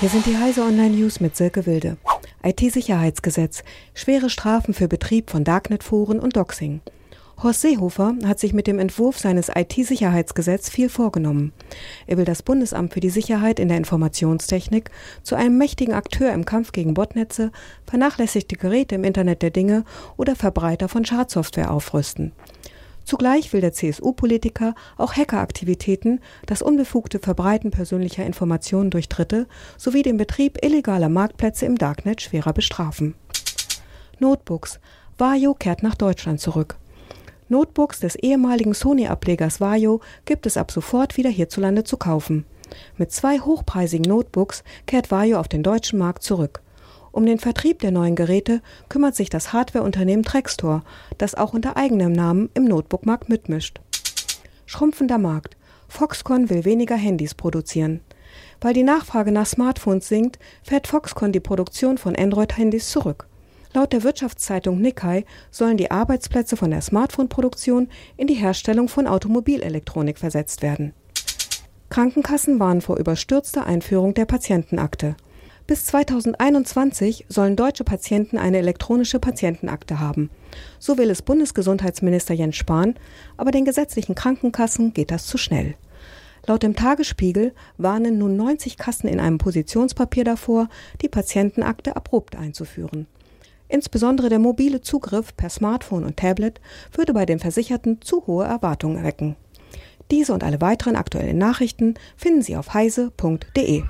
Hier sind die Heise Online News mit Silke Wilde. IT-Sicherheitsgesetz. Schwere Strafen für Betrieb von Darknet-Foren und Doxing. Horst Seehofer hat sich mit dem Entwurf seines IT-Sicherheitsgesetz viel vorgenommen. Er will das Bundesamt für die Sicherheit in der Informationstechnik zu einem mächtigen Akteur im Kampf gegen Botnetze, vernachlässigte Geräte im Internet der Dinge oder Verbreiter von Schadsoftware aufrüsten. Zugleich will der CSU-Politiker auch Hackeraktivitäten, das unbefugte Verbreiten persönlicher Informationen durch Dritte sowie den Betrieb illegaler Marktplätze im Darknet schwerer bestrafen. Notebooks. Vajo kehrt nach Deutschland zurück. Notebooks des ehemaligen Sony-Ablegers Vajo gibt es ab sofort wieder hierzulande zu kaufen. Mit zwei hochpreisigen Notebooks kehrt Vajo auf den deutschen Markt zurück. Um den Vertrieb der neuen Geräte kümmert sich das Hardwareunternehmen Trextor, das auch unter eigenem Namen im Notebookmarkt mitmischt. Schrumpfender Markt. Foxconn will weniger Handys produzieren. Weil die Nachfrage nach Smartphones sinkt, fährt Foxconn die Produktion von Android-Handys zurück. Laut der Wirtschaftszeitung Nikkei sollen die Arbeitsplätze von der Smartphone-Produktion in die Herstellung von Automobilelektronik versetzt werden. Krankenkassen warnen vor überstürzter Einführung der Patientenakte. Bis 2021 sollen deutsche Patienten eine elektronische Patientenakte haben. So will es Bundesgesundheitsminister Jens Spahn, aber den gesetzlichen Krankenkassen geht das zu schnell. Laut dem Tagesspiegel warnen nun 90 Kassen in einem Positionspapier davor, die Patientenakte abrupt einzuführen. Insbesondere der mobile Zugriff per Smartphone und Tablet würde bei den Versicherten zu hohe Erwartungen wecken. Diese und alle weiteren aktuellen Nachrichten finden Sie auf heise.de.